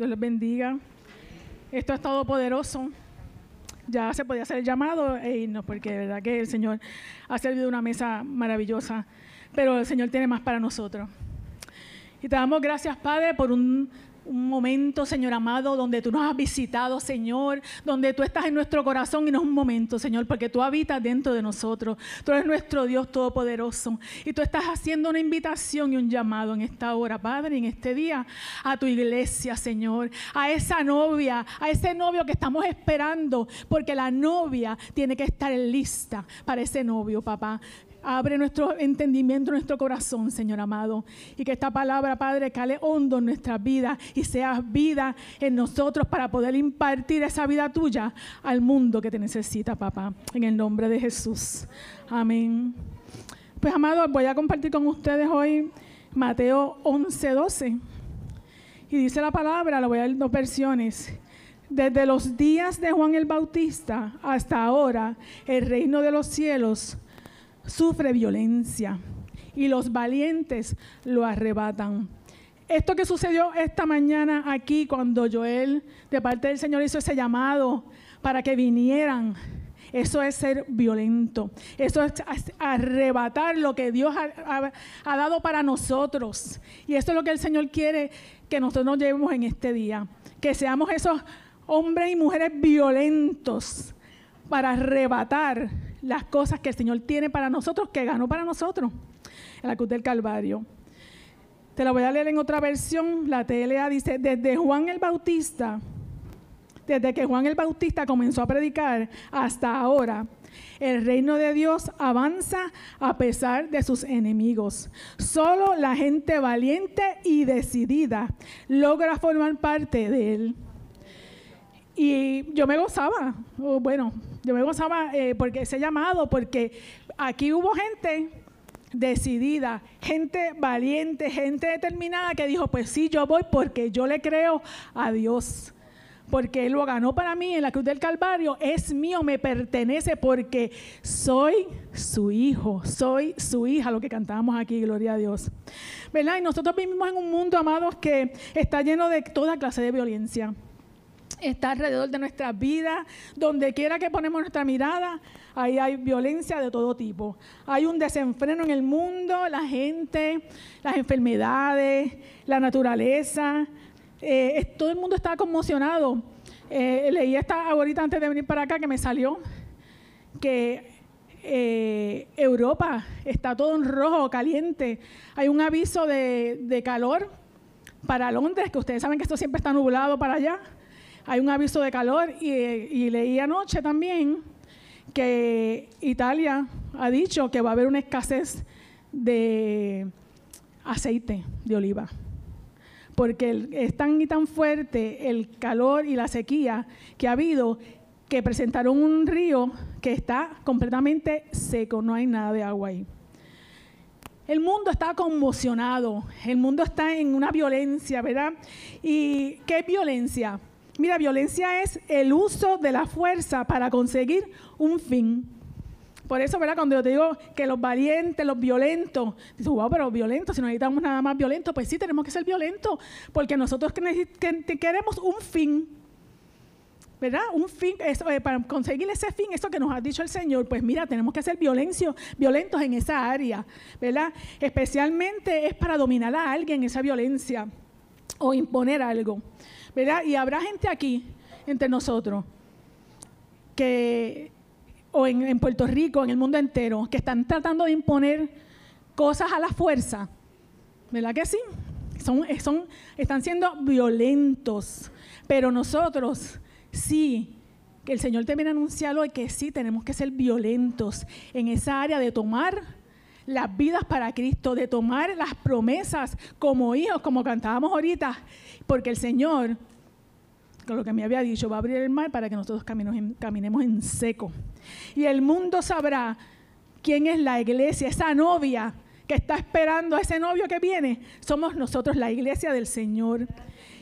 Dios les bendiga. Esto es todo poderoso. Ya se podía hacer el llamado e irnos, porque de verdad que el Señor ha servido una mesa maravillosa. Pero el Señor tiene más para nosotros. Y te damos gracias, Padre, por un un momento, Señor amado, donde tú nos has visitado, Señor, donde tú estás en nuestro corazón y no es un momento, Señor, porque tú habitas dentro de nosotros. Tú eres nuestro Dios todopoderoso y tú estás haciendo una invitación y un llamado en esta hora, Padre, en este día, a tu iglesia, Señor, a esa novia, a ese novio que estamos esperando, porque la novia tiene que estar lista para ese novio, papá. Abre nuestro entendimiento, nuestro corazón, Señor amado. Y que esta palabra, Padre, cale hondo en nuestra vida y sea vida en nosotros para poder impartir esa vida tuya al mundo que te necesita, papá. En el nombre de Jesús. Amén. Pues, amados, voy a compartir con ustedes hoy Mateo 11, 12. Y dice la palabra, lo voy a en dos versiones. Desde los días de Juan el Bautista hasta ahora, el reino de los cielos sufre violencia y los valientes lo arrebatan. Esto que sucedió esta mañana aquí cuando Joel de parte del Señor hizo ese llamado para que vinieran, eso es ser violento, eso es arrebatar lo que Dios ha, dado para nosotros. Y esto es lo que el Señor quiere que nosotros nos llevemos en este día, que seamos esos hombres y mujeres violentos para arrebatar las cosas que el Señor tiene para nosotros, que ganó para nosotros en la cruz del Calvario. Te la voy a leer en otra versión. La TLA dice, desde Juan el Bautista, desde que Juan el Bautista comenzó a predicar hasta ahora, el reino de Dios avanza a pesar de sus enemigos. Solo la gente valiente y decidida logra formar parte de él. Y yo me gozaba, bueno, yo me gozaba eh, porque ese llamado, porque aquí hubo gente decidida, gente valiente, gente determinada que dijo, pues sí, yo voy porque yo le creo a Dios. Porque Él lo ganó para mí en la cruz del Calvario, es mío, me pertenece porque soy su hijo, soy su hija, lo que cantábamos aquí, gloria a Dios. ¿Verdad? Y nosotros vivimos en un mundo, amados, que está lleno de toda clase de violencia está alrededor de nuestras vidas, donde quiera que ponemos nuestra mirada, ahí hay violencia de todo tipo. Hay un desenfreno en el mundo, la gente, las enfermedades, la naturaleza, eh, todo el mundo está conmocionado. Eh, leí esta ahorita antes de venir para acá que me salió que eh, Europa está todo en rojo, caliente. Hay un aviso de, de calor para Londres, que ustedes saben que esto siempre está nublado para allá hay un aviso de calor y, leí anoche también que Italia ha dicho que va a haber una escasez de aceite de oliva. Porque es tan y tan fuerte el calor y la sequía que ha habido que presentaron un río que está completamente seco, no hay nada de agua ahí. El mundo está conmocionado, el mundo está en una violencia, ¿verdad? ¿Y qué violencia? Mira, violencia es el uso de la fuerza para conseguir un fin. Por eso, ¿verdad? Cuando yo digo que los valientes, los violentos, dices, wow, pero violentos, si no necesitamos nada más violento, pues sí, tenemos que ser violentos, porque nosotros queremos un fin. ¿verdad? Un fin, eh, para conseguir ese fin, eso que nos ha dicho el Señor, pues mira, tenemos que ser violentos, violentos en esa área, ¿verdad? Especialmente es para dominar a alguien esa violencia o imponer algo. ¿Verdad? Y habrá gente aquí, entre nosotros, que, o en, Puerto Rico, en el mundo entero, que están tratando de imponer cosas a la fuerza. ¿Verdad que sí? Son, son, están siendo violentos. Pero nosotros sí, que el Señor te viene a anunciar hoy que sí tenemos que ser violentos en esa área de tomar las vidas para Cristo, de tomar las promesas como hijos, como cantábamos ahorita, porque el Señor, con lo que me había dicho, va a abrir el mar para que nosotros caminemos en seco. Y el mundo sabrá quién es la iglesia, esa novia que está esperando a ese novio que viene. Somos nosotros la iglesia del Señor.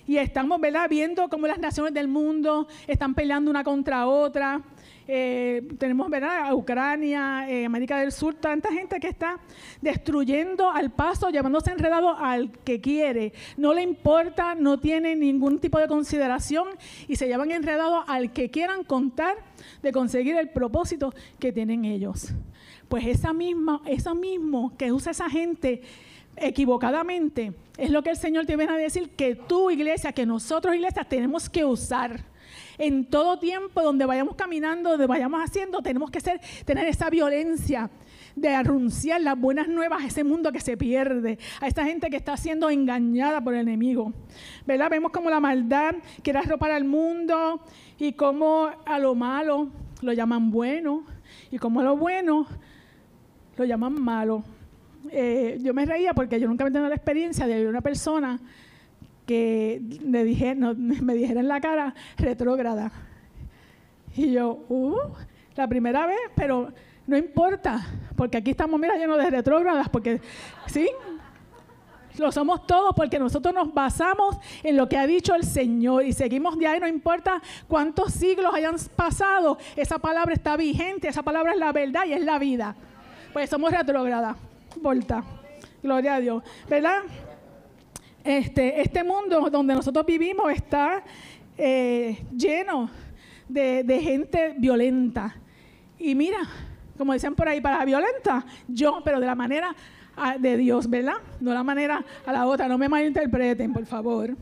Y estamos viendo cómo las naciones del mundo están peleando una contra otra eh, tenemos ¿verdad? Ucrania, eh, América del Sur, tanta gente que está destruyendo al paso, llevándose enredado al que quiere. No le importa, no tiene ningún tipo de consideración y se llevan enredado al que quieran contar de conseguir el propósito que tienen ellos. Pues esa misma, eso mismo que usa esa gente equivocadamente, es lo que el Señor te viene a decir que tú, iglesia, que nosotros, iglesia, tenemos que usar. En todo tiempo, donde vayamos caminando, donde vayamos haciendo, tenemos que ser, tener esa violencia de anunciar las buenas nuevas a ese mundo que se pierde, a esta gente que está siendo engañada por el enemigo. ¿Verdad? Vemos como la maldad quiere arropar al mundo y como a lo malo lo llaman bueno y como a lo bueno lo llaman malo. Eh, yo me reía porque yo nunca he tenido la experiencia de una persona que me, dije, en la cara retrógrada. Y yo, uh, la primera vez, pero no importa, porque aquí estamos, mira, llenos de retrógradas, porque, ¿sí? Lo somos todos porque nosotros nos basamos en lo que ha dicho el Señor y seguimos de ahí, no importa cuántos siglos hayan pasado, esa palabra está vigente, esa palabra es la verdad y es la vida. Pues somos retrógradas volta. Gloria a Dios. ¿Verdad? Este, este mundo donde nosotros vivimos está eh, lleno de, gente violenta. Y mira, como decían por ahí, para violenta, yo, pero de la manera ah, de Dios, ¿verdad? No la manera a la otra, no me malinterpreten, por favor.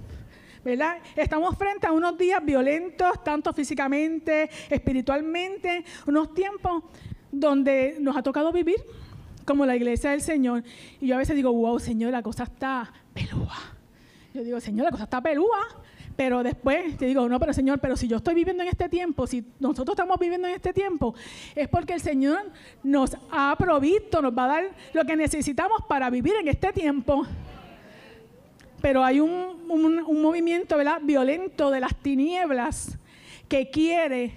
¿verdad? Estamos frente a unos días violentos, tanto físicamente, espiritualmente, unos tiempos donde nos ha tocado vivir como la iglesia del Señor. Y yo a veces digo, wow, Señor, la cosa está pelúa. Yo digo, Señor, la cosa está pelúa. Pero después te digo, no, pero Señor, pero si yo estoy viviendo en este tiempo, si nosotros estamos viviendo en este tiempo, es porque el Señor nos ha provisto, nos va a dar lo que necesitamos para vivir en este tiempo. Pero hay un, un movimiento ¿verdad? violento de las tinieblas que quiere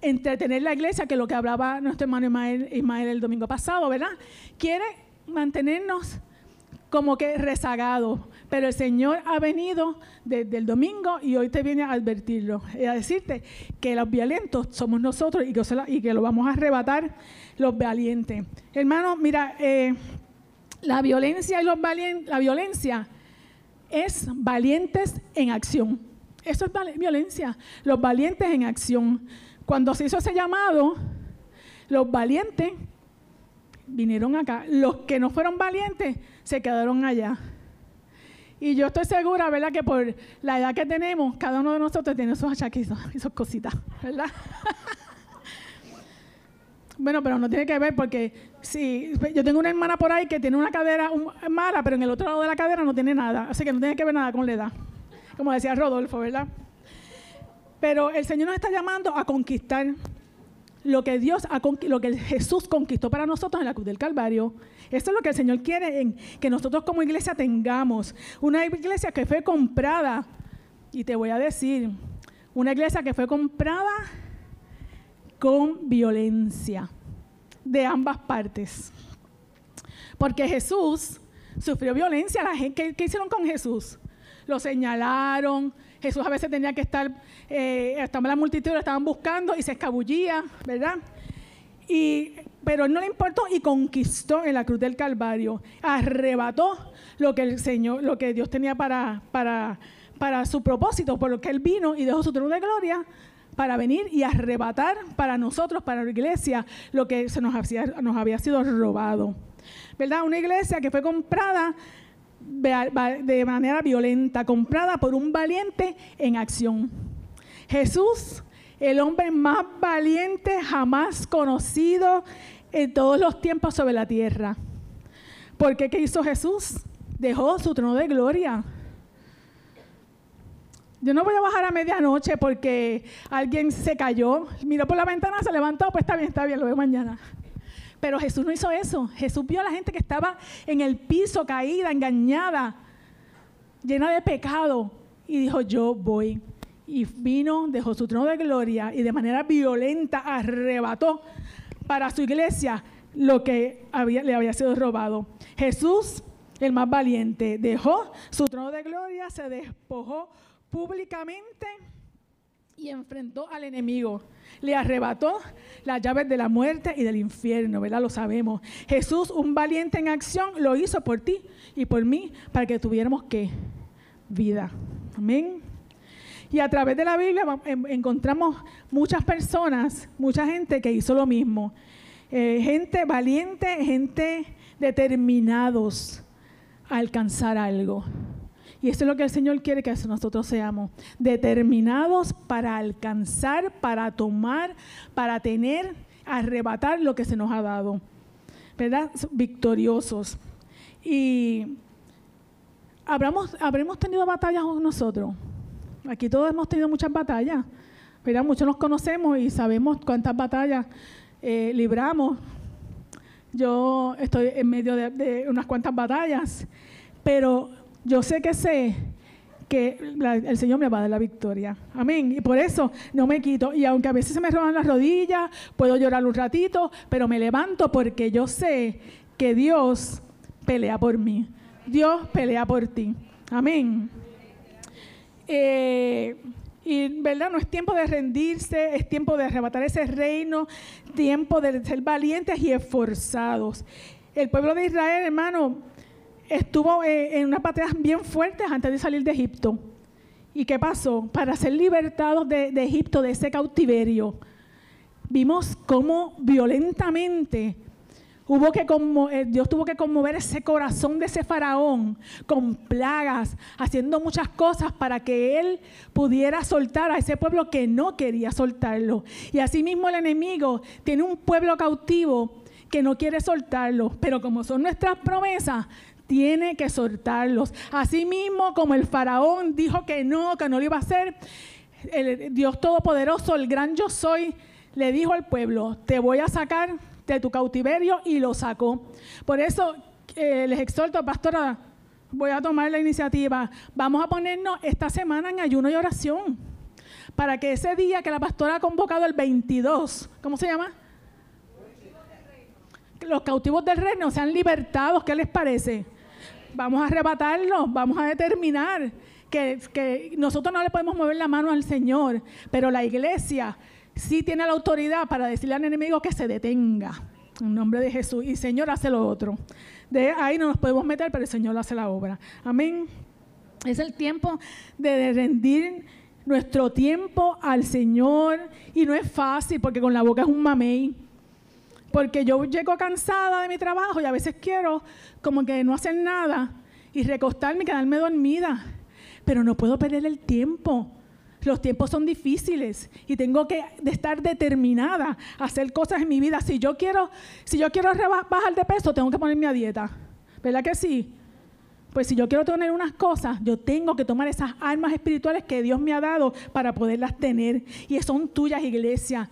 entretener la iglesia, que es lo que hablaba nuestro hermano Ismael, el domingo pasado, ¿verdad? Quiere mantenernos como que rezagados, pero el Señor ha venido desde el domingo y hoy te viene a advertirlo, y a decirte que los violentos somos nosotros y que, y que lo vamos a arrebatar los valientes. Hermano, mira, eh, la violencia y los valientes, la violencia es valientes en acción. Eso es violencia, los valientes en acción. Cuando se hizo ese llamado, los valientes vinieron acá. Los que no fueron valientes se quedaron allá. Y yo estoy segura, ¿verdad? Que por la edad que tenemos, cada uno de nosotros tiene esos achaques, esas cositas, ¿verdad? bueno, pero no tiene que ver porque si yo tengo una hermana por ahí que tiene una cadera mala, pero en el otro lado de la cadera no tiene nada. Así que no tiene que ver nada con la edad. Como decía Rodolfo, ¿verdad? Pero el Señor nos está llamando a conquistar lo que Dios lo que Jesús conquistó para nosotros en la cruz del Calvario. Eso es lo que el Señor quiere en, que nosotros como iglesia tengamos. Una iglesia que fue comprada, y te voy a decir, una iglesia que fue comprada con violencia de ambas partes. Porque Jesús sufrió violencia. La gente, ¿Qué hicieron con Jesús? Lo señalaron, Jesús a veces tenía que estar, eh, la multitud, lo estaban buscando y se escabullía, ¿verdad? Y, pero no le importó y conquistó en la cruz del Calvario, arrebató lo que el Señor, lo que Dios tenía para, para, para su propósito, por lo que Él vino y dejó su trono de gloria para venir y arrebatar para nosotros, para la iglesia, lo que se nos había, nos había sido robado. ¿Verdad? Una iglesia que fue comprada de manera violenta, comprada por un valiente en acción. Jesús, el hombre más valiente jamás conocido en todos los tiempos sobre la tierra. Porque ¿qué hizo Jesús? Dejó su trono de gloria. Yo no voy a bajar a medianoche porque alguien se cayó, miró por la ventana, se levantó, pues está bien, está bien, lo veo mañana. Pero Jesús no hizo eso. Jesús vio a la gente que estaba en el piso, caída, engañada, llena de pecado. Y dijo, yo voy. Y vino, dejó su trono de gloria y de manera violenta arrebató para su iglesia lo que le había sido robado. Jesús, el más valiente, dejó su trono de gloria, se despojó públicamente y enfrentó al enemigo. Le arrebató las llaves de la muerte y del infierno, ¿verdad? Lo sabemos. Jesús, un valiente en acción, lo hizo por ti y por mí para que tuviéramos qué? Vida. Amén. Y a través de la Biblia encontramos muchas personas, mucha gente que hizo lo mismo. Eh, gente valiente, gente determinados a alcanzar algo. Y eso es lo que el Señor quiere que nosotros seamos, determinados para alcanzar, para tomar, para tener, arrebatar lo que se nos ha dado. ¿Verdad? Victoriosos. Y habremos, habremos tenido batallas nosotros. Aquí todos hemos tenido muchas batallas. ¿verdad? Muchos nos conocemos y sabemos cuántas batallas eh, libramos. Yo estoy en medio de unas cuantas batallas, pero yo sé que sé que el Señor me va a dar la victoria. Amén. Y por eso no me quito. Y aunque a veces se me roban las rodillas, puedo llorar un ratito, pero me levanto porque yo sé que Dios pelea por mí. Dios pelea por ti. Amén. Eh, y verdad, no es tiempo de rendirse, es tiempo de arrebatar ese reino, tiempo de ser valientes y esforzados. El pueblo de Israel, hermano, estuvo eh, en unas batallas bien fuertes antes de salir de Egipto. ¿Y qué pasó? Para ser libertados de, Egipto, de ese cautiverio, vimos cómo violentamente hubo que eh, Dios tuvo que conmover ese corazón de ese faraón con plagas, haciendo muchas cosas para que él pudiera soltar a ese pueblo que no quería soltarlo. Y asimismo el enemigo tiene un pueblo cautivo que no quiere soltarlo, pero como son nuestras promesas, tiene que soltarlos. Así mismo como el faraón dijo que no, que no lo iba a hacer, el Dios Todopoderoso, el gran yo soy, le dijo al pueblo, te voy a sacar de tu cautiverio y lo sacó. Por eso eh, les exhorto, pastora, voy a tomar la iniciativa. Vamos a ponernos esta semana en ayuno y oración para que ese día que la pastora ha convocado el 22, ¿cómo se llama? Los cautivos del reino sean libertados, ¿qué les parece? Vamos a arrebatarlo, vamos a determinar que, nosotros no le podemos mover la mano al Señor, pero la iglesia sí tiene la autoridad para decirle al enemigo que se detenga. En nombre de Jesús. Y Señor hace lo otro. De ahí no nos podemos meter, pero el Señor hace la obra. Amén. Es el tiempo de rendir nuestro tiempo al Señor. Y no es fácil porque con la boca es un mamey. Porque yo llego cansada de mi trabajo y a veces quiero como que no hacer nada y recostarme y quedarme dormida. Pero no puedo perder el tiempo. Los tiempos son difíciles y tengo que estar determinada a hacer cosas en mi vida. Si yo quiero, si yo quiero bajar de peso, tengo que ponerme a dieta. ¿Verdad que sí? Pues si yo quiero tener unas cosas, yo tengo que tomar esas armas espirituales que Dios me ha dado para poderlas tener. Y son tuyas, iglesia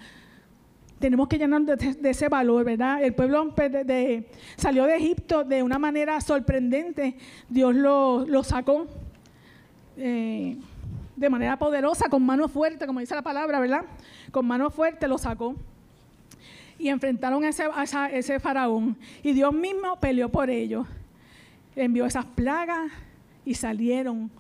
tenemos que llenarnos de, ese valor, ¿verdad? El pueblo salió de Egipto de una manera sorprendente. Dios lo, sacó eh, de manera poderosa, con mano fuerte, como dice la palabra, ¿verdad? Con mano fuerte lo sacó. Y enfrentaron a ese, a ese faraón. Y Dios mismo peleó por ellos. Envió esas plagas y salieron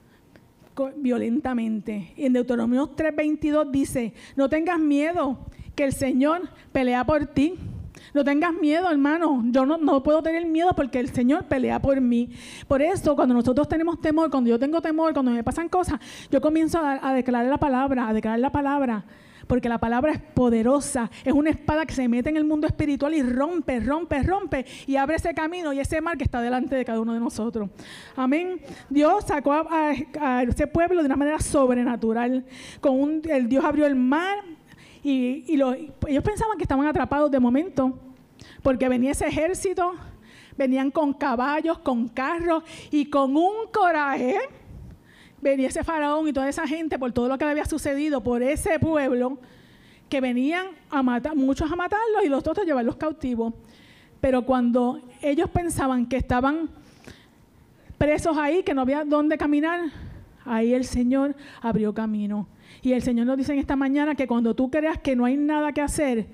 violentamente. Y en Deuteronomio 3:22 dice, no tengas miedo que el Señor pelea por ti. No tengas miedo, hermano. Yo no, puedo tener miedo porque el Señor pelea por mí. Por eso, cuando nosotros tenemos temor, cuando yo tengo temor, cuando me pasan cosas, yo comienzo a, declarar la palabra, a declarar la palabra. Porque la palabra es poderosa, es una espada que se mete en el mundo espiritual y rompe, rompe, rompe y abre ese camino y ese mar que está delante de cada uno de nosotros. Amén. Dios sacó a, ese pueblo de una manera sobrenatural. Con el Dios abrió el mar y, ellos pensaban que estaban atrapados de momento, porque venía ese ejército, venían con caballos, con carros y con un coraje. Venía ese faraón y toda esa gente por todo lo que le había sucedido por ese pueblo, que venían a matar, muchos a matarlos y los otros a llevarlos cautivos. Pero cuando ellos pensaban que estaban presos ahí, que no había dónde caminar, ahí el Señor abrió camino. Y el Señor nos dice en esta mañana que cuando tú creas que no hay nada que hacer,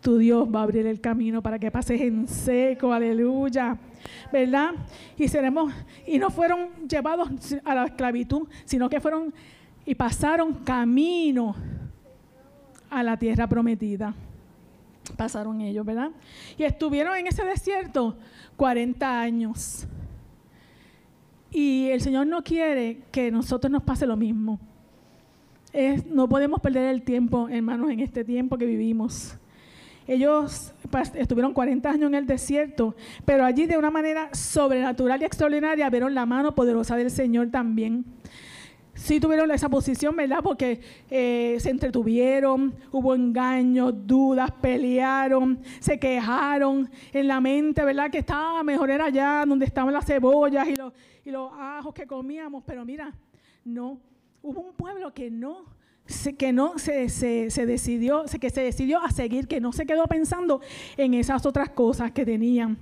tu Dios va a abrir el camino para que pases en seco, aleluya. ¿Verdad? Y seremos, y no fueron llevados a la esclavitud, sino que fueron y pasaron camino a la tierra prometida. Pasaron ellos, ¿verdad? Y estuvieron en ese desierto 40 años. Y el Señor no quiere que nosotros nos pase lo mismo. No podemos perder el tiempo, hermanos, en este tiempo que vivimos. Ellos estuvieron 40 años en el desierto, pero allí de una manera sobrenatural y extraordinaria vieron la mano poderosa del Señor también. Sí tuvieron esa posición, ¿verdad? Porque eh, se entretuvieron, hubo engaños, dudas, pelearon, se quejaron en la mente, ¿verdad? Que estaba mejor era allá donde estaban las cebollas y los, y los ajos que comíamos, pero mira, no, hubo un pueblo que no que no se, se, decidió, que se decidió a seguir, que no se quedó pensando en esas otras cosas que tenían.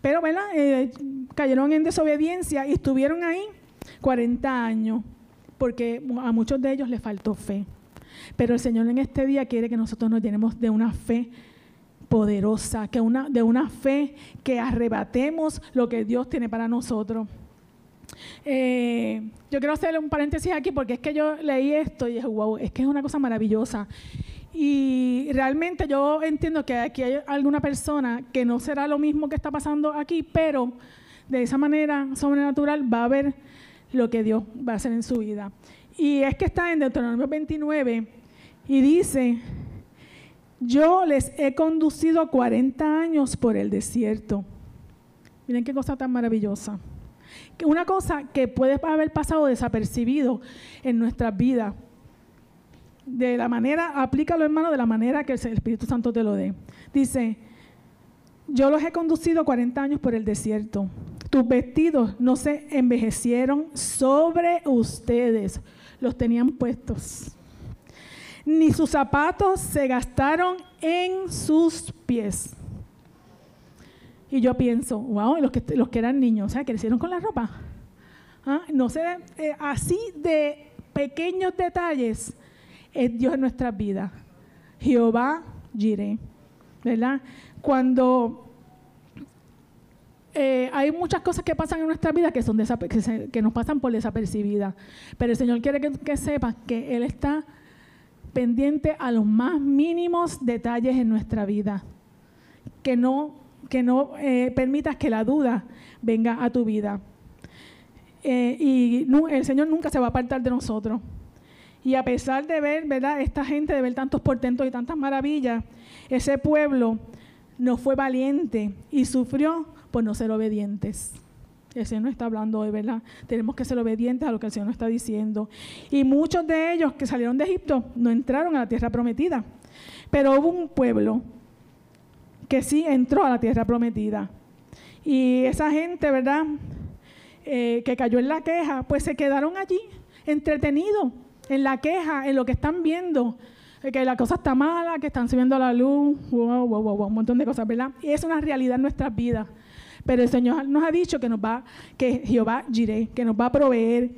Pero, ¿verdad? Eh, cayeron en desobediencia y estuvieron ahí 40 años, porque a muchos de ellos les faltó fe. Pero el Señor en este día quiere que nosotros nos llenemos de una fe poderosa, que una, de una fe que arrebatemos lo que Dios tiene para nosotros. Eh, yo quiero hacerle un paréntesis aquí porque es que yo leí esto y dije, wow, es que es una cosa maravillosa. Y realmente yo entiendo que aquí hay alguna persona que no será lo mismo que está pasando aquí, pero de esa manera sobrenatural va a ver lo que Dios va a hacer en su vida. Y es que está en Deuteronomio 29 y dice, yo les he conducido 40 años por el desierto. Miren qué cosa tan maravillosa una cosa que puede haber pasado desapercibido en nuestras vidas. De la manera, aplícalo hermano, de la manera que el Espíritu Santo te lo dé. Dice, yo los he conducido 40 años por el desierto. Tus vestidos no se envejecieron sobre ustedes, los tenían puestos. Ni sus zapatos se gastaron en sus pies. Y yo pienso, wow, los que, los que eran niños, o sea, crecieron con la ropa. ¿Ah? No sé, eh, así de pequeños detalles es Dios en nuestras vidas. Jehová Jireh, ¿verdad? Cuando eh, hay muchas cosas que pasan en nuestra vida que, son que, nos pasan por desapercibidas, pero el Señor quiere que, que sepas que Él está pendiente a los más mínimos detalles en nuestra vida, que no que no eh, permitas que la duda venga a tu vida. Eh, y el Señor nunca se va a apartar de nosotros. Y a pesar de ver, ¿verdad? Esta gente, de ver tantos portentos y tantas maravillas, ese pueblo no fue valiente y sufrió por no ser obedientes. El Señor no está hablando hoy, ¿verdad? Tenemos que ser obedientes a lo que el Señor está diciendo. Y muchos de ellos que salieron de Egipto no entraron a la tierra prometida. Pero hubo un pueblo que sí entró a la tierra prometida. Y esa gente, ¿verdad? Eh, que cayó en la queja, pues se quedaron allí, entretenidos, en la queja, en lo que están viendo, eh, que la cosa está mala, que están subiendo la luz, wow, wow, wow, un montón de cosas, ¿verdad? Y es una realidad en nuestras vidas. Pero el Señor nos ha dicho que nos va, que Jehová giré, que nos va a proveer.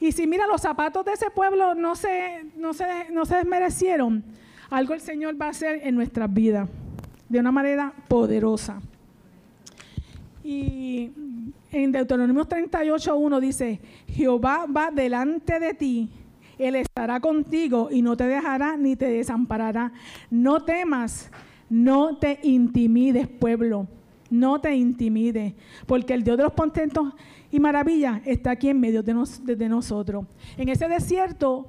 Y si mira, los zapatos de ese pueblo no se, no se, no se desmerecieron, algo el Señor va a hacer en nuestras vidas de una manera poderosa. Y en Deuteronomio 38.1 dice, Jehová va delante de ti, Él estará contigo y no te dejará ni te desamparará. No temas, no te intimides, pueblo, no te intimides, porque el Dios de los contentos y maravillas está aquí en medio de, de nosotros. En ese desierto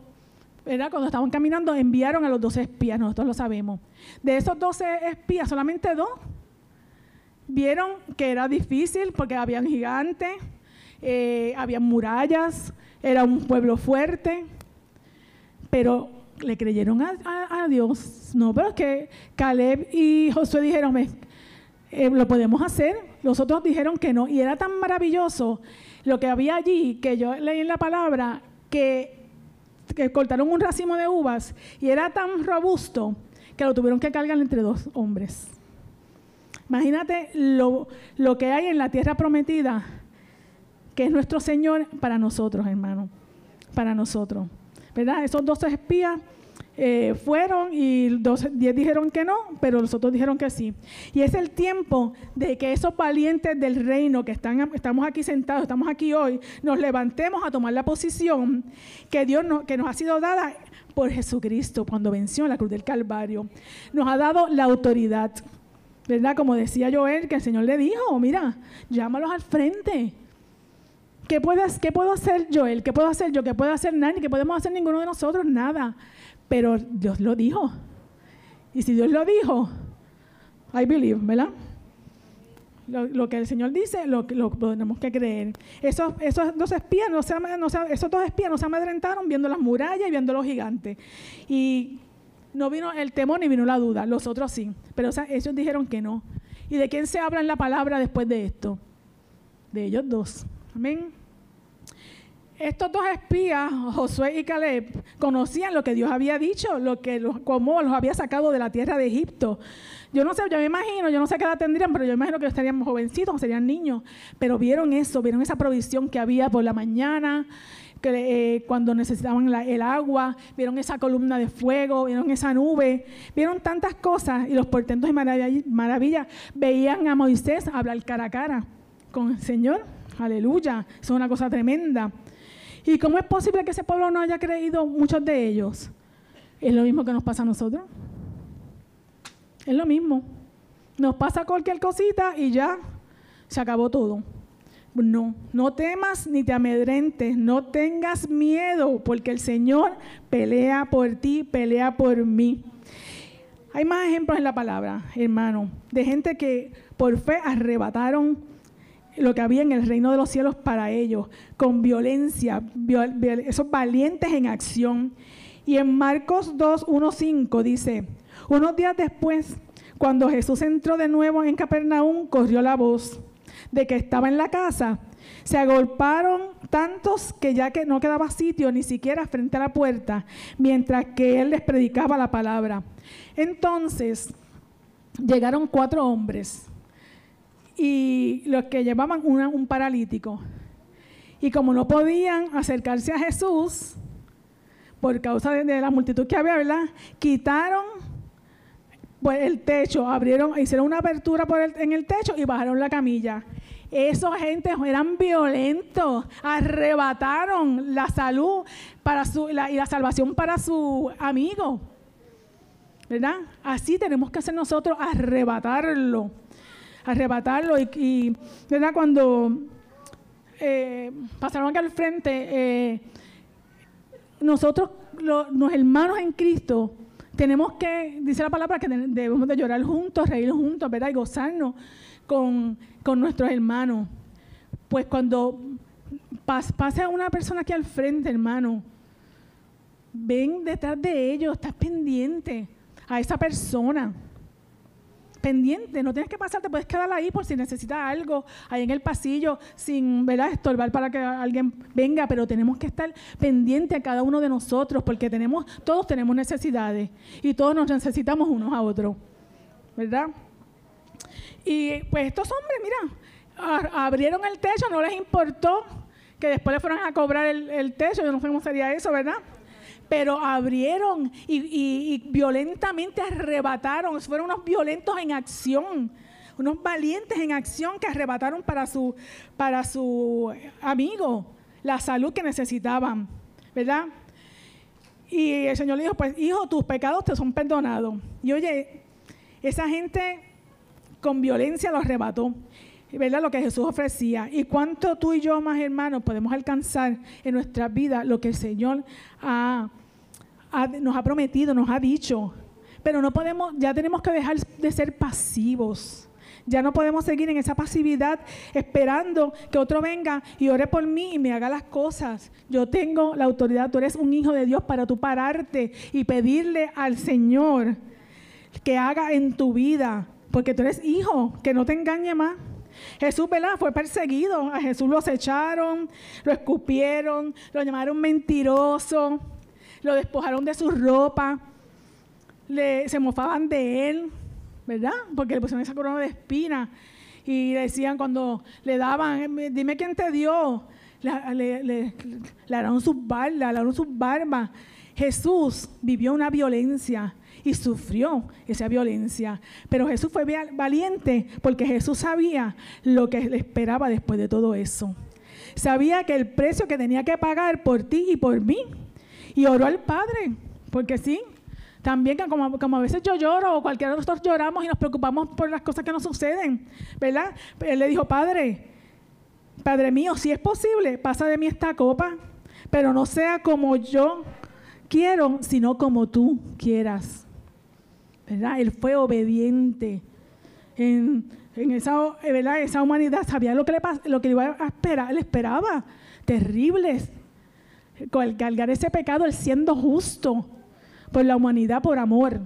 cuando estaban caminando, enviaron a los 12 espías, nosotros lo sabemos. De esos 12 espías, solamente dos vieron que era difícil porque habían gigantes, eh, había murallas, era un pueblo fuerte, pero le creyeron a, Dios. No, pero es que Caleb y Josué dijeron, eh, lo podemos hacer. Los otros dijeron que no. Y era tan maravilloso lo que había allí que yo leí en la palabra que que cortaron un racimo de uvas y era tan robusto que lo tuvieron que cargar entre dos hombres. Imagínate lo, lo que hay en la tierra prometida, que es nuestro Señor para nosotros, hermano, para nosotros. ¿Verdad? Esos dos espías eh, fueron y 10 dijeron que no, pero los otros dijeron que sí. Y es el tiempo de que esos valientes del reino que están, estamos aquí sentados, estamos aquí hoy, nos levantemos a tomar la posición que Dios que nos ha sido dada por Jesucristo cuando venció en la cruz del Calvario. Nos ha dado la autoridad, ¿verdad? Como decía Joel, que el Señor le dijo, mira, llámalos al frente. ¿Qué, ¿Qué puedo hacer Joel? ¿Qué puedo hacer yo? ¿Qué puedo hacer Nani? ¿Qué podemos hacer ninguno de nosotros? Nada. Pero Dios lo dijo. Y si Dios lo dijo, I believe, ¿verdad? Lo, que el Señor dice, lo, lo tenemos que creer. Esos, esos dos espías, no se, esos dos espías no se amedrentaron viendo las murallas y viendo los gigantes. Y no vino el temor ni vino la duda, los otros sí. Pero ellos dijeron que no. ¿Y de quién se habla en la palabra después de esto? De ellos dos. Amén. Estos dos espías, Josué y Caleb, conocían lo que Dios había dicho, lo que los, cómo los había sacado de la tierra de Egipto. Yo no sé, yo me imagino, yo no sé qué edad tendrían, pero yo imagino que estarían jovencitos, serían niños. Pero vieron eso, vieron esa provisión que había por la mañana, que, eh, cuando necesitaban el agua, vieron esa columna de fuego, vieron esa nube, vieron tantas cosas y los portentos y maravillas. Veían a Moisés hablar cara a cara con el Señor. Aleluya, eso es una cosa tremenda. ¿Y cómo es posible que ese pueblo no haya creído muchos de ellos? Es lo mismo que nos pasa a nosotros. Es lo mismo. Nos pasa cualquier cosita y ya se acabó todo. No, no temas ni te amedrentes, no tengas miedo, porque el Señor pelea por ti, pelea por mí. Hay más ejemplos en la palabra, hermano, de gente que por fe arrebataron lo que había en el reino de los cielos para ellos, con violencia, esos valientes en acción. Y en Marcos 2, 1, 5 dice, unos días después, cuando Jesús entró de nuevo en Capernaum, corrió la voz de que estaba en la casa. Se agolparon tantos que ya que no quedaba sitio ni siquiera frente a la puerta, mientras que él les predicaba la palabra. Entonces llegaron cuatro hombres y los que llevaban un paralítico. Y como no podían acercarse a Jesús, por causa de, la multitud que había, ¿verdad? Quitaron pues, el techo, abrieron, hicieron una apertura por en el techo y bajaron la camilla. Esos agentes eran violentos, arrebataron la salud para su, y la salvación para su amigo. ¿Verdad? Así tenemos que hacer nosotros, arrebatarlo arrebatarlo. Y, ¿verdad? cuando eh, pasaron aquí al frente, eh, nosotros, los hermanos en Cristo, tenemos que, dice la palabra, que debemos de llorar juntos, reír juntos, ¿verdad? Y gozarnos con, con nuestros hermanos. Pues cuando pase a una persona aquí al frente, hermano, ven detrás de ellos, estás pendiente a esa persona pendiente, no tienes que pasar, te puedes quedar ahí por si necesitas algo, ahí en el pasillo, sin ¿verdad? estorbar para que alguien venga, pero tenemos que estar pendiente a cada uno de nosotros, porque tenemos, todos tenemos necesidades y todos nos necesitamos unos a otros, ¿verdad? Y pues estos hombres, mira, abrieron el techo, no les importó que después le fueran a cobrar el, el techo, yo no sé cómo sería eso, ¿verdad? Pero abrieron y, violentamente arrebataron, fueron unos violentos en acción, unos valientes en acción que arrebataron para su, para su amigo la salud que necesitaban, ¿verdad? Y el Señor le dijo, pues hijo, tus pecados te son perdonados. Y oye, esa gente con violencia lo arrebató. ¿verdad? Lo que Jesús ofrecía. Y cuánto tú y yo, más hermanos, podemos alcanzar en nuestra vida lo que el Señor ha nos ha prometido, nos ha dicho. Pero no podemos, ya tenemos que dejar de ser pasivos. Ya no podemos seguir en esa pasividad esperando que otro venga y ore por mí y me haga las cosas. Yo tengo la autoridad, tú eres un hijo de Dios para tú pararte y pedirle al Señor que haga en tu vida, porque tú eres hijo, que no te engañe más. Jesús, ¿verdad? Fue perseguido. A Jesús lo acecharon, lo escupieron, lo llamaron mentiroso lo despojaron de su ropa, se mofaban de él, ¿verdad? Porque le pusieron esa corona de espina y decían cuando le daban, dime quién te dio, le, le, le, sus le sus barbas. Jesús vivió una violencia y sufrió esa violencia. Pero Jesús fue valiente porque Jesús sabía lo que le esperaba después de todo eso. Sabía que el precio que tenía que pagar por ti y por mí. Y oró al Padre, porque sí, también como, como, a veces yo lloro o cualquiera de nosotros lloramos y nos preocupamos por las cosas que nos suceden, ¿verdad? Él le dijo, Padre, Padre mío, si es posible, pasa de mí esta copa, pero no sea como yo quiero, sino como tú quieras. ¿verdad? Él fue obediente en, esa, ¿verdad? esa humanidad, sabía lo que, le, lo que le iba a esperar, él esperaba, terribles, cargar ese pecado, él siendo justo por la humanidad, por amor.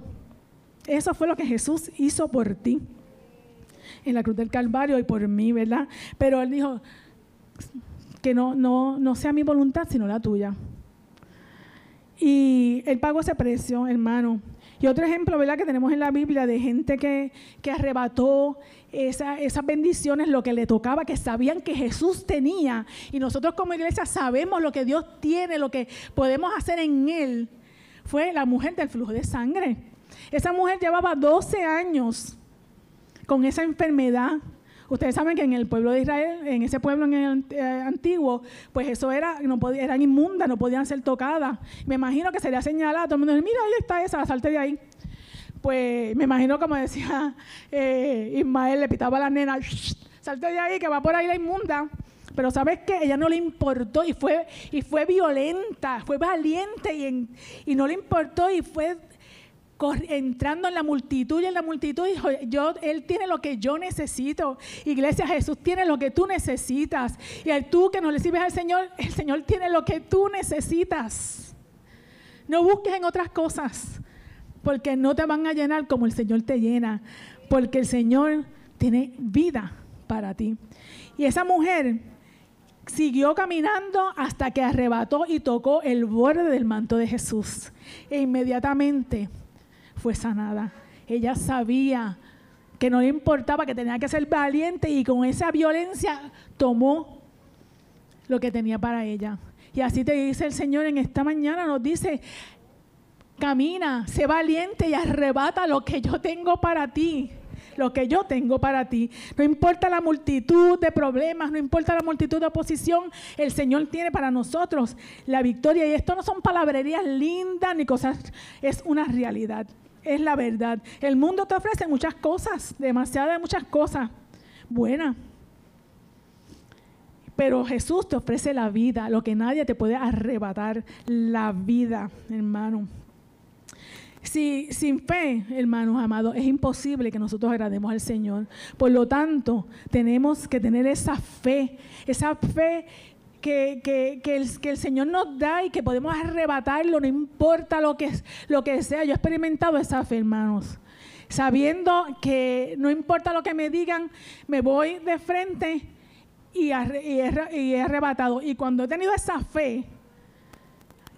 Eso fue lo que Jesús hizo por ti en la cruz del Calvario y por mí, ¿verdad? Pero él dijo que no, no, no sea mi voluntad, sino la tuya. Y él pagó ese precio, hermano. Y otro ejemplo, ¿verdad?, que tenemos en la Biblia de gente que, arrebató esas bendiciones, lo que le tocaba, que sabían que Jesús tenía. Y nosotros como iglesia sabemos lo que Dios tiene, lo que podemos hacer en Él. Fue la mujer del flujo de sangre. Esa mujer llevaba 12 años con esa enfermedad. Ustedes saben que en el pueblo de Israel, en ese pueblo eh, antiguo, pues eso era, no podía, eran inmundas, no podían ser tocadas. Me imagino que sería señalado, todo el mundo mira, ahí está esa, salte de ahí. Pues me imagino como decía eh, Ismael, le pitaba a la nena, salte de ahí, que va por ahí la inmunda. Pero sabes que ella no le importó y fue, y fue violenta, fue valiente y, y no le importó y fue entrando en la multitud y en la multitud dijo, yo, Él tiene lo que yo necesito. Iglesia, Jesús tiene lo que tú necesitas. Y el tú que no le sirves al Señor, el Señor tiene lo que tú necesitas. No busques en otras cosas, porque no te van a llenar como el Señor te llena, porque el Señor tiene vida para ti. Y esa mujer siguió caminando hasta que arrebató y tocó el borde del manto de Jesús. E inmediatamente fue sanada. Ella sabía que no le importaba, que tenía que ser valiente y con esa violencia tomó lo que tenía para ella. Y así te dice el Señor en esta mañana, nos dice, camina, sé valiente y arrebata lo que yo tengo para ti lo que yo tengo para ti. No importa la multitud de problemas, no importa la multitud de oposición, el Señor tiene para nosotros la victoria. Y esto no son palabrerías lindas ni cosas, es una realidad es la verdad. El mundo te ofrece muchas cosas, demasiadas muchas cosas buenas. Pero Jesús te ofrece la vida, lo que nadie te puede arrebatar, la vida, hermano. Si, sin fe, hermanos amados, es imposible que nosotros agrademos al Señor. Por lo tanto, tenemos que tener esa fe, esa fe que, el, Señor nos da y que podemos arrebatarlo, no importa lo que, lo que sea. Yo he experimentado esa fe, hermanos. Sabiendo que no importa lo que me digan, me voy de frente y, he, arrebatado. Y cuando he tenido esa fe,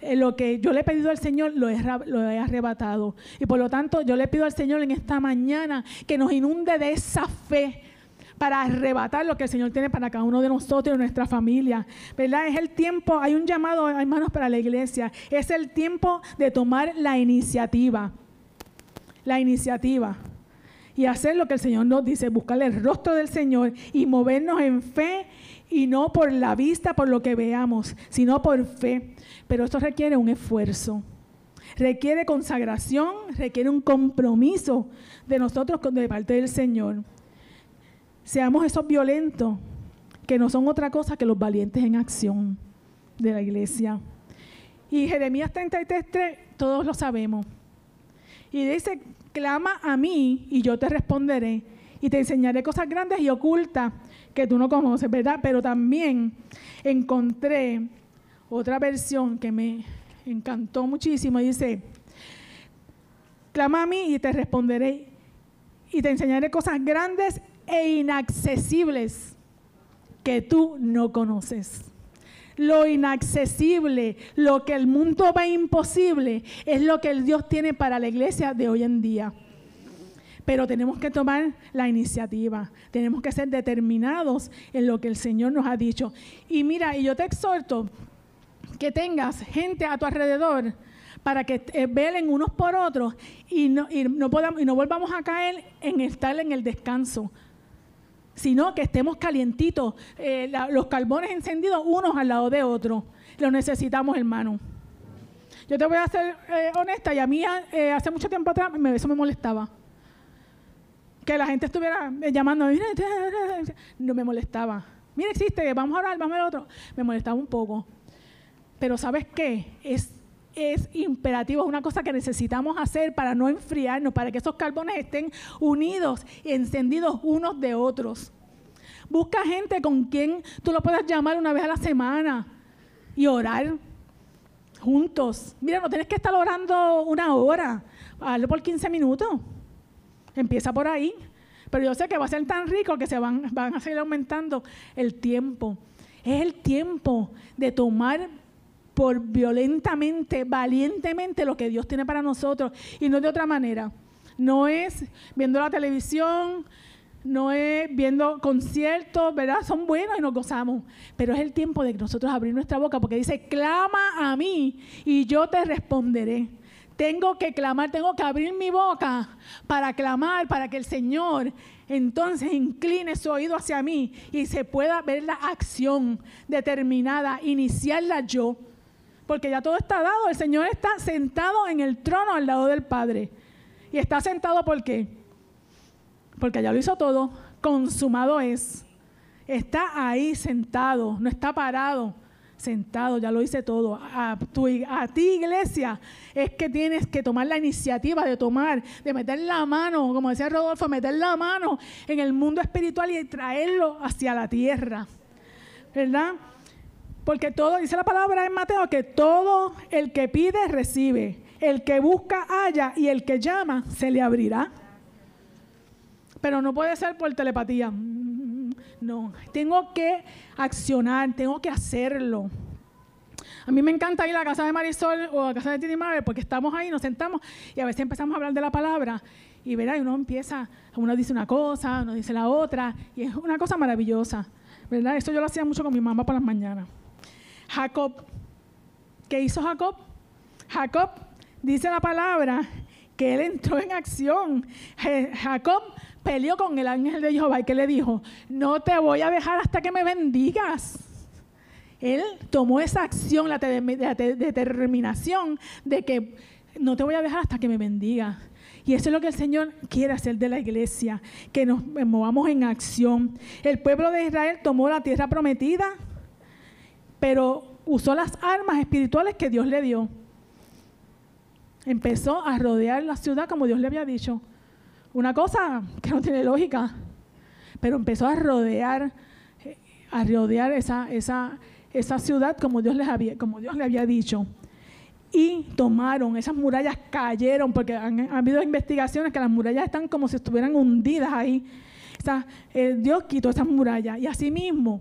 eh, lo que yo le he pedido al Señor lo lo he, arrebatado. Y por lo tanto yo le pido al Señor en esta mañana que nos inunde de esa fe para arrebatar lo que el Señor tiene para cada uno de nosotros y nuestra familia. ¿Verdad? Es el tiempo, hay un llamado, hermanos, para la iglesia. Es el tiempo de tomar la iniciativa. La iniciativa. Y hacer lo que el Señor nos dice, buscar el rostro del Señor y movernos en fe y no por la vista, por lo que veamos, sino por fe. Pero esto requiere un esfuerzo requiere consagración, requiere un compromiso de nosotros de parte del Señor seamos esos violentos que no son otra cosa que los valientes en acción de la iglesia. Y Jeremías 33, todos lo sabemos. Y dice, clama a mí y yo te responderé y te enseñaré cosas grandes y ocultas que tú no conoces, ¿verdad? Pero también encontré otra versión que me encantó muchísimo. Dice, clama a mí y te responderé y te enseñaré cosas grandes e inaccesibles que tú no conoces. Lo inaccesible, lo que el mundo ve imposible, es lo que el Dios tiene para la iglesia de hoy en día. Pero tenemos que tomar la iniciativa, tenemos que ser determinados en lo que el Señor nos ha dicho. Y mira, y yo te exhorto que tengas gente a tu alrededor para que velen unos por otros y no, y no, podamos, y no volvamos a caer en estar en el descanso, sino que estemos calientitos, eh, los carbones encendidos unos al lado de otros. Lo necesitamos, hermano. Yo te voy a ser eh, honesta, y a mí hace mucho tiempo atrás eso me molestaba. Que la gente estuviera llamando, no me molestaba. Mira, existe, vamos a hablar, vamos a ver otro. Me molestaba un poco. Pero ¿sabes qué? Es es imperativo, es una cosa que necesitamos hacer para no enfriarnos, para que esos carbones estén unidos y encendidos unos de otros. Busca gente con quien tú lo puedas llamar una vez a la semana y orar juntos. Mira, no tienes que estar orando una hora, hazlo por 15 minutos. Empieza por ahí. Pero yo sé que va a ser tan rico que se van, van a seguir aumentando el tiempo. Es el tiempo de tomar por violentamente, valientemente lo que Dios tiene para nosotros y no de otra manera. No es viendo la televisión, no es viendo conciertos, ¿verdad? Son buenos y nos gozamos, pero es el tiempo de nosotros abrir nuestra boca porque dice, clama a mí y yo te responderé. Tengo que clamar, tengo que abrir mi boca para clamar, para que el Señor entonces incline su oído hacia mí y se pueda ver la acción determinada, iniciarla yo porque ya todo está dado. El Señor está sentado en el trono al lado del Padre. Y está sentado ¿por? Porque ya lo hizo todo. Consumado es. Está ahí sentado, no está parado. Sentado, ya lo hice todo. A, a ti, iglesia, es que tienes que tomar la iniciativa de tomar, de meter la mano, como decía Rodolfo, meter la mano en el mundo espiritual y traerlo hacia la tierra. ¿Verdad? Porque todo, dice la palabra en Mateo, que todo el que pide recibe, el que busca halla y el que llama se le abrirá. Pero no puede ser por telepatía. No, tengo que accionar, tengo que hacerlo. A mí me encanta ir a la casa de Marisol o a la casa de Titi Mabel porque estamos ahí, nos sentamos y a veces empezamos a hablar de la palabra y verá, y uno empieza, uno dice una cosa, uno dice la otra y es una cosa maravillosa, ¿verdad? Eso yo lo hacía mucho con mi mamá por las mañanas. Jacob. ¿Qué hizo Jacob? Jacob dice la palabra que él entró en acción. Jacob peleó con el ángel de Jehová y que le dijo, no te voy a dejar hasta que me bendigas. Él tomó esa acción, la, determinación de que no te voy a dejar hasta que me bendiga. Y eso es lo que el Señor quiere hacer de la iglesia, que nos movamos en acción. El pueblo de Israel tomó la tierra prometida, pero usó las armas espirituales que Dios le dio. Empezó a rodear la ciudad como Dios le había dicho. Una cosa que no tiene lógica, pero empezó a rodear, a rodear esa, ciudad como Dios, le había dicho. Y tomaron, esas murallas cayeron, porque han, habido investigaciones que las murallas están como si estuvieran hundidas ahí. Eh, Dios quitó esas murallas. Y asimismo,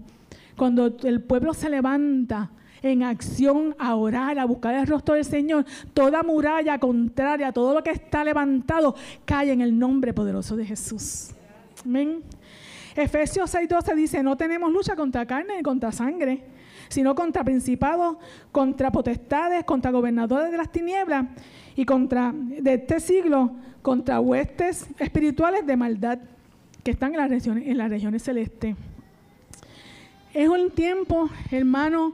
cuando el pueblo se levanta en acción a orar, a buscar el rostro del Señor, toda muralla contraria, todo lo que está levantado, cae en el nombre poderoso de Jesús. Amén. Efesios 6:12 dice, no tenemos lucha contra carne ni contra sangre, sino contra principados, contra potestades, contra gobernadores de las tinieblas y contra, de este siglo, contra huestes espirituales de maldad que están en las regiones, en las regiones celestes. Es un tiempo, hermano,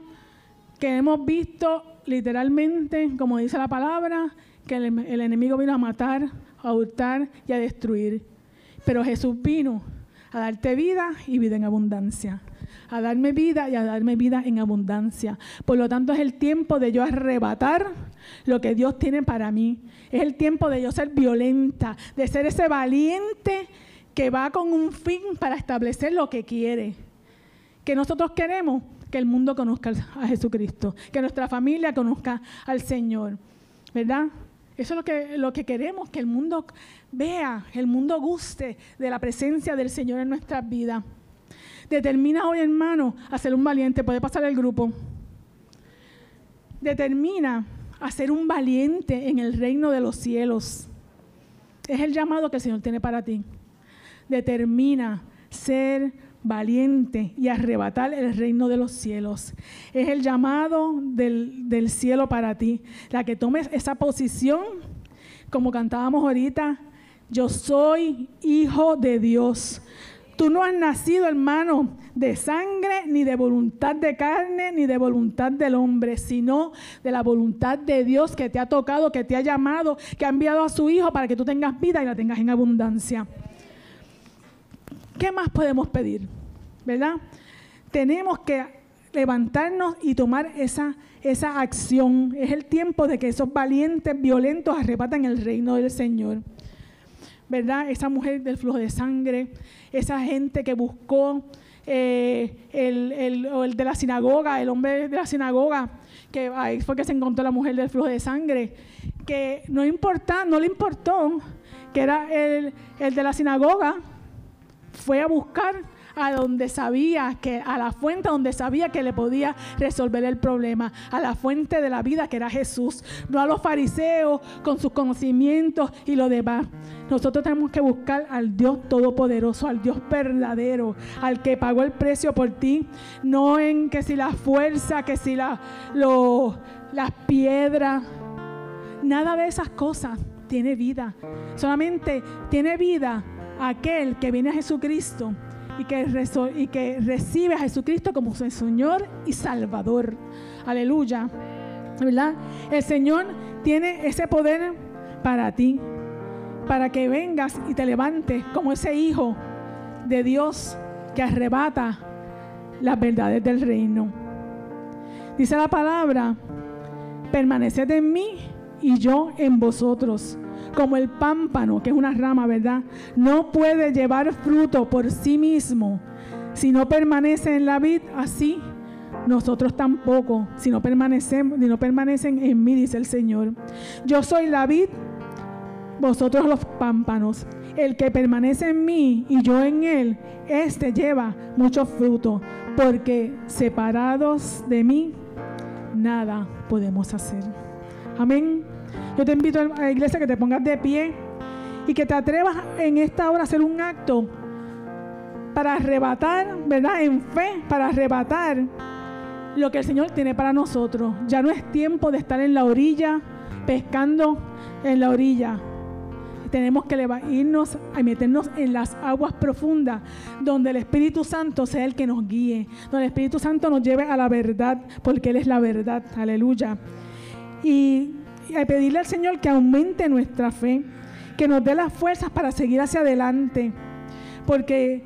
que hemos visto literalmente, como dice la palabra, que el, enemigo vino a matar, a hurtar y a destruir. Pero Jesús vino a darte vida y vida en abundancia. A darme vida y a darme vida en abundancia. Por lo tanto, es el tiempo de yo arrebatar lo que Dios tiene para mí. Es el tiempo de yo ser violenta, de ser ese valiente que va con un fin para establecer lo que quiere que nosotros queremos que el mundo conozca a Jesucristo, que nuestra familia conozca al Señor, ¿verdad? Eso es lo que, lo que queremos, que el mundo vea, el mundo guste de la presencia del Señor en nuestras vidas. Determina hoy, hermano, a ser un valiente. Puede pasar el grupo. Determina a ser un valiente en el reino de los cielos. Es el llamado que el Señor tiene para ti. Determina ser valiente y arrebatar el reino de los cielos. Es el llamado del, del cielo para ti. La que tomes esa posición, como cantábamos ahorita, yo soy hijo de Dios. Tú no has nacido, hermano, de sangre, ni de voluntad de carne, ni de voluntad del hombre, sino de la voluntad de Dios que te ha tocado, que te ha llamado, que ha enviado a su Hijo para que tú tengas vida y la tengas en abundancia. ¿Qué más podemos pedir? ¿Verdad? Tenemos que levantarnos y tomar esa, esa acción. Es el tiempo de que esos valientes, violentos arrebatan el reino del Señor. ¿Verdad? Esa mujer del flujo de sangre, esa gente que buscó eh, el, el, de la sinagoga, el hombre de la sinagoga, que ahí fue que se encontró la mujer del flujo de sangre, que no importa, no le importó que era el, el de la sinagoga, fue a buscar a donde sabía que, a la fuente donde sabía que le podía resolver el problema, a la fuente de la vida que era Jesús, no a los fariseos con sus conocimientos y lo demás. Nosotros tenemos que buscar al Dios todopoderoso, al Dios verdadero, al que pagó el precio por ti, no en que si la fuerza, que si la, las piedras, nada de esas cosas tiene vida. Solamente tiene vida aquel que viene a Jesucristo y que, y que recibe a Jesucristo como su Señor y Salvador. Aleluya. ¿Verdad? El Señor tiene ese poder para ti, para que vengas y te levantes como ese hijo de Dios que arrebata las verdades del reino. Dice la palabra, permaneced en mí y yo en vosotros como el pámpano, que es una rama, ¿verdad? No puede llevar fruto por sí mismo si no permanece en la vid, así nosotros tampoco, si no permanecemos, si no permanecen en mí, dice el Señor. Yo soy la vid, vosotros los pámpanos. El que permanece en mí y yo en él, este lleva mucho fruto, porque separados de mí, nada podemos hacer. Amén. Yo te invito a la iglesia que te pongas de pie y que te atrevas en esta hora a hacer un acto para arrebatar, ¿verdad? En fe, para arrebatar lo que el Señor tiene para nosotros. Ya no es tiempo de estar en la orilla, pescando en la orilla. Tenemos que irnos a meternos en las aguas profundas, donde el Espíritu Santo sea el que nos guíe, donde el Espíritu Santo nos lleve a la verdad, porque Él es la verdad. Aleluya. Y y pedirle al Señor que aumente nuestra fe, que nos dé las fuerzas para seguir hacia adelante. Porque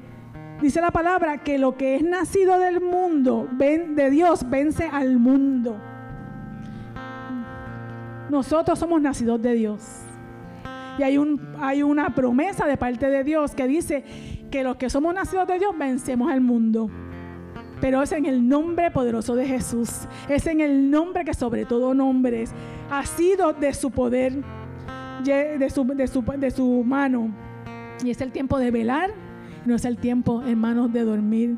dice la palabra que lo que es nacido del mundo, de Dios, vence al mundo. Nosotros somos nacidos de Dios. Y hay, un, hay una promesa de parte de Dios que dice que los que somos nacidos de Dios vencemos al mundo pero es en el nombre poderoso de Jesús. Es en el nombre que sobre todo nombres ha sido de su poder, de su, mano. Y es el tiempo de velar, no es el tiempo, hermanos, de dormir.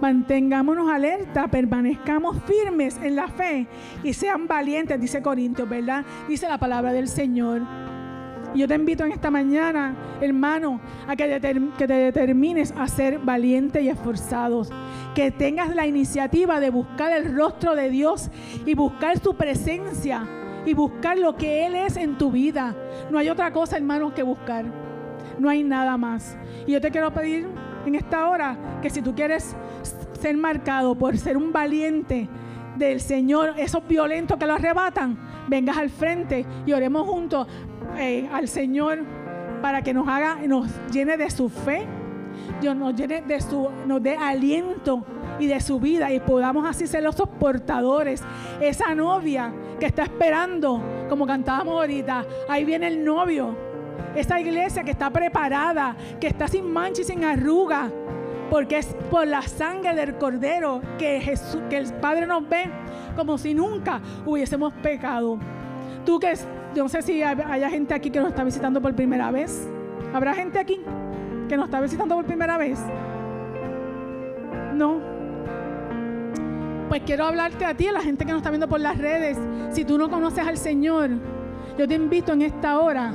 Mantengámonos alerta, permanezcamos firmes en la fe y sean valientes, dice Corintios, ¿verdad? Dice la palabra del Señor. Y yo te invito en esta mañana, hermano, a que, te determines a ser valiente y esforzados que tengas la iniciativa de buscar el rostro de Dios y buscar su presencia y buscar lo que Él es en tu vida. No hay otra cosa, hermanos, que buscar. No hay nada más. Y yo te quiero pedir en esta hora que si tú quieres ser marcado por ser un valiente del Señor, esos violentos que lo arrebatan, vengas al frente y oremos juntos eh, al Señor para que nos haga, nos llene de su fe Dios nos llene de su, nos dé aliento y de su vida y podamos así ser los portadores. Esa novia que está esperando, como cantábamos ahorita, ahí viene el novio. Esa iglesia que está preparada, que está sin mancha y sin arruga, porque es por la sangre del cordero que Jesús, que el Padre nos ve como si nunca hubiésemos pecado. Tú que yo no sé si haya gente aquí que nos está visitando por primera vez. ¿Habrá gente aquí? que nos está visitando por primera vez? No. Pues quiero hablarte a ti, a la gente que nos está viendo por las redes. Si tú no conoces al Señor, yo te invito en esta hora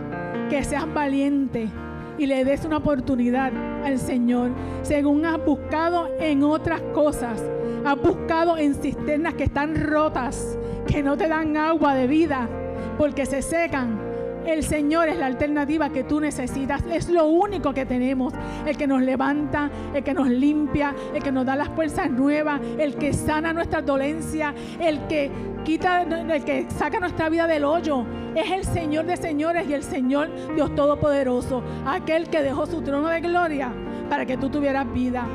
que seas valiente y le des una oportunidad al Señor, según has buscado en otras cosas, has buscado en cisternas que están rotas, que no te dan agua de vida, porque se secan el Señor es la alternativa que tú necesitas. Es lo único que tenemos. El que nos levanta, el que nos limpia, el que nos da las fuerzas nuevas, el que sana nuestra dolencia, el que quita, el que saca nuestra vida del hoyo. Es el Señor de señores y el Señor Dios Todopoderoso. Aquel que dejó su trono de gloria para que tú tuvieras vida.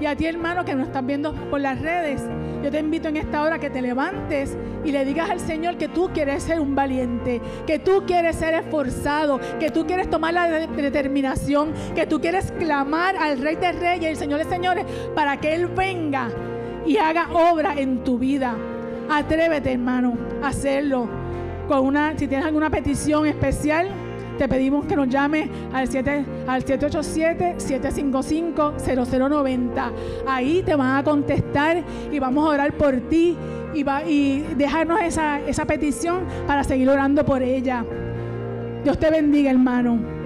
Y a ti, hermano, que nos estás viendo por las redes, yo te invito en esta hora que te levantes y le digas al Señor que tú quieres ser un valiente, que tú quieres ser esforzado, que tú quieres tomar la determinación, que tú quieres clamar al Rey de Reyes y Señor de Señores para que Él venga y haga obra en tu vida. Atrévete, hermano, a hacerlo. Con una, si tienes alguna petición especial, te pedimos que nos llame al, 7, al 787-755-0090. Ahí te van a contestar y vamos a orar por ti y dejarnos esa, esa petición para seguir orando por ella. Dios te bendiga, hermano.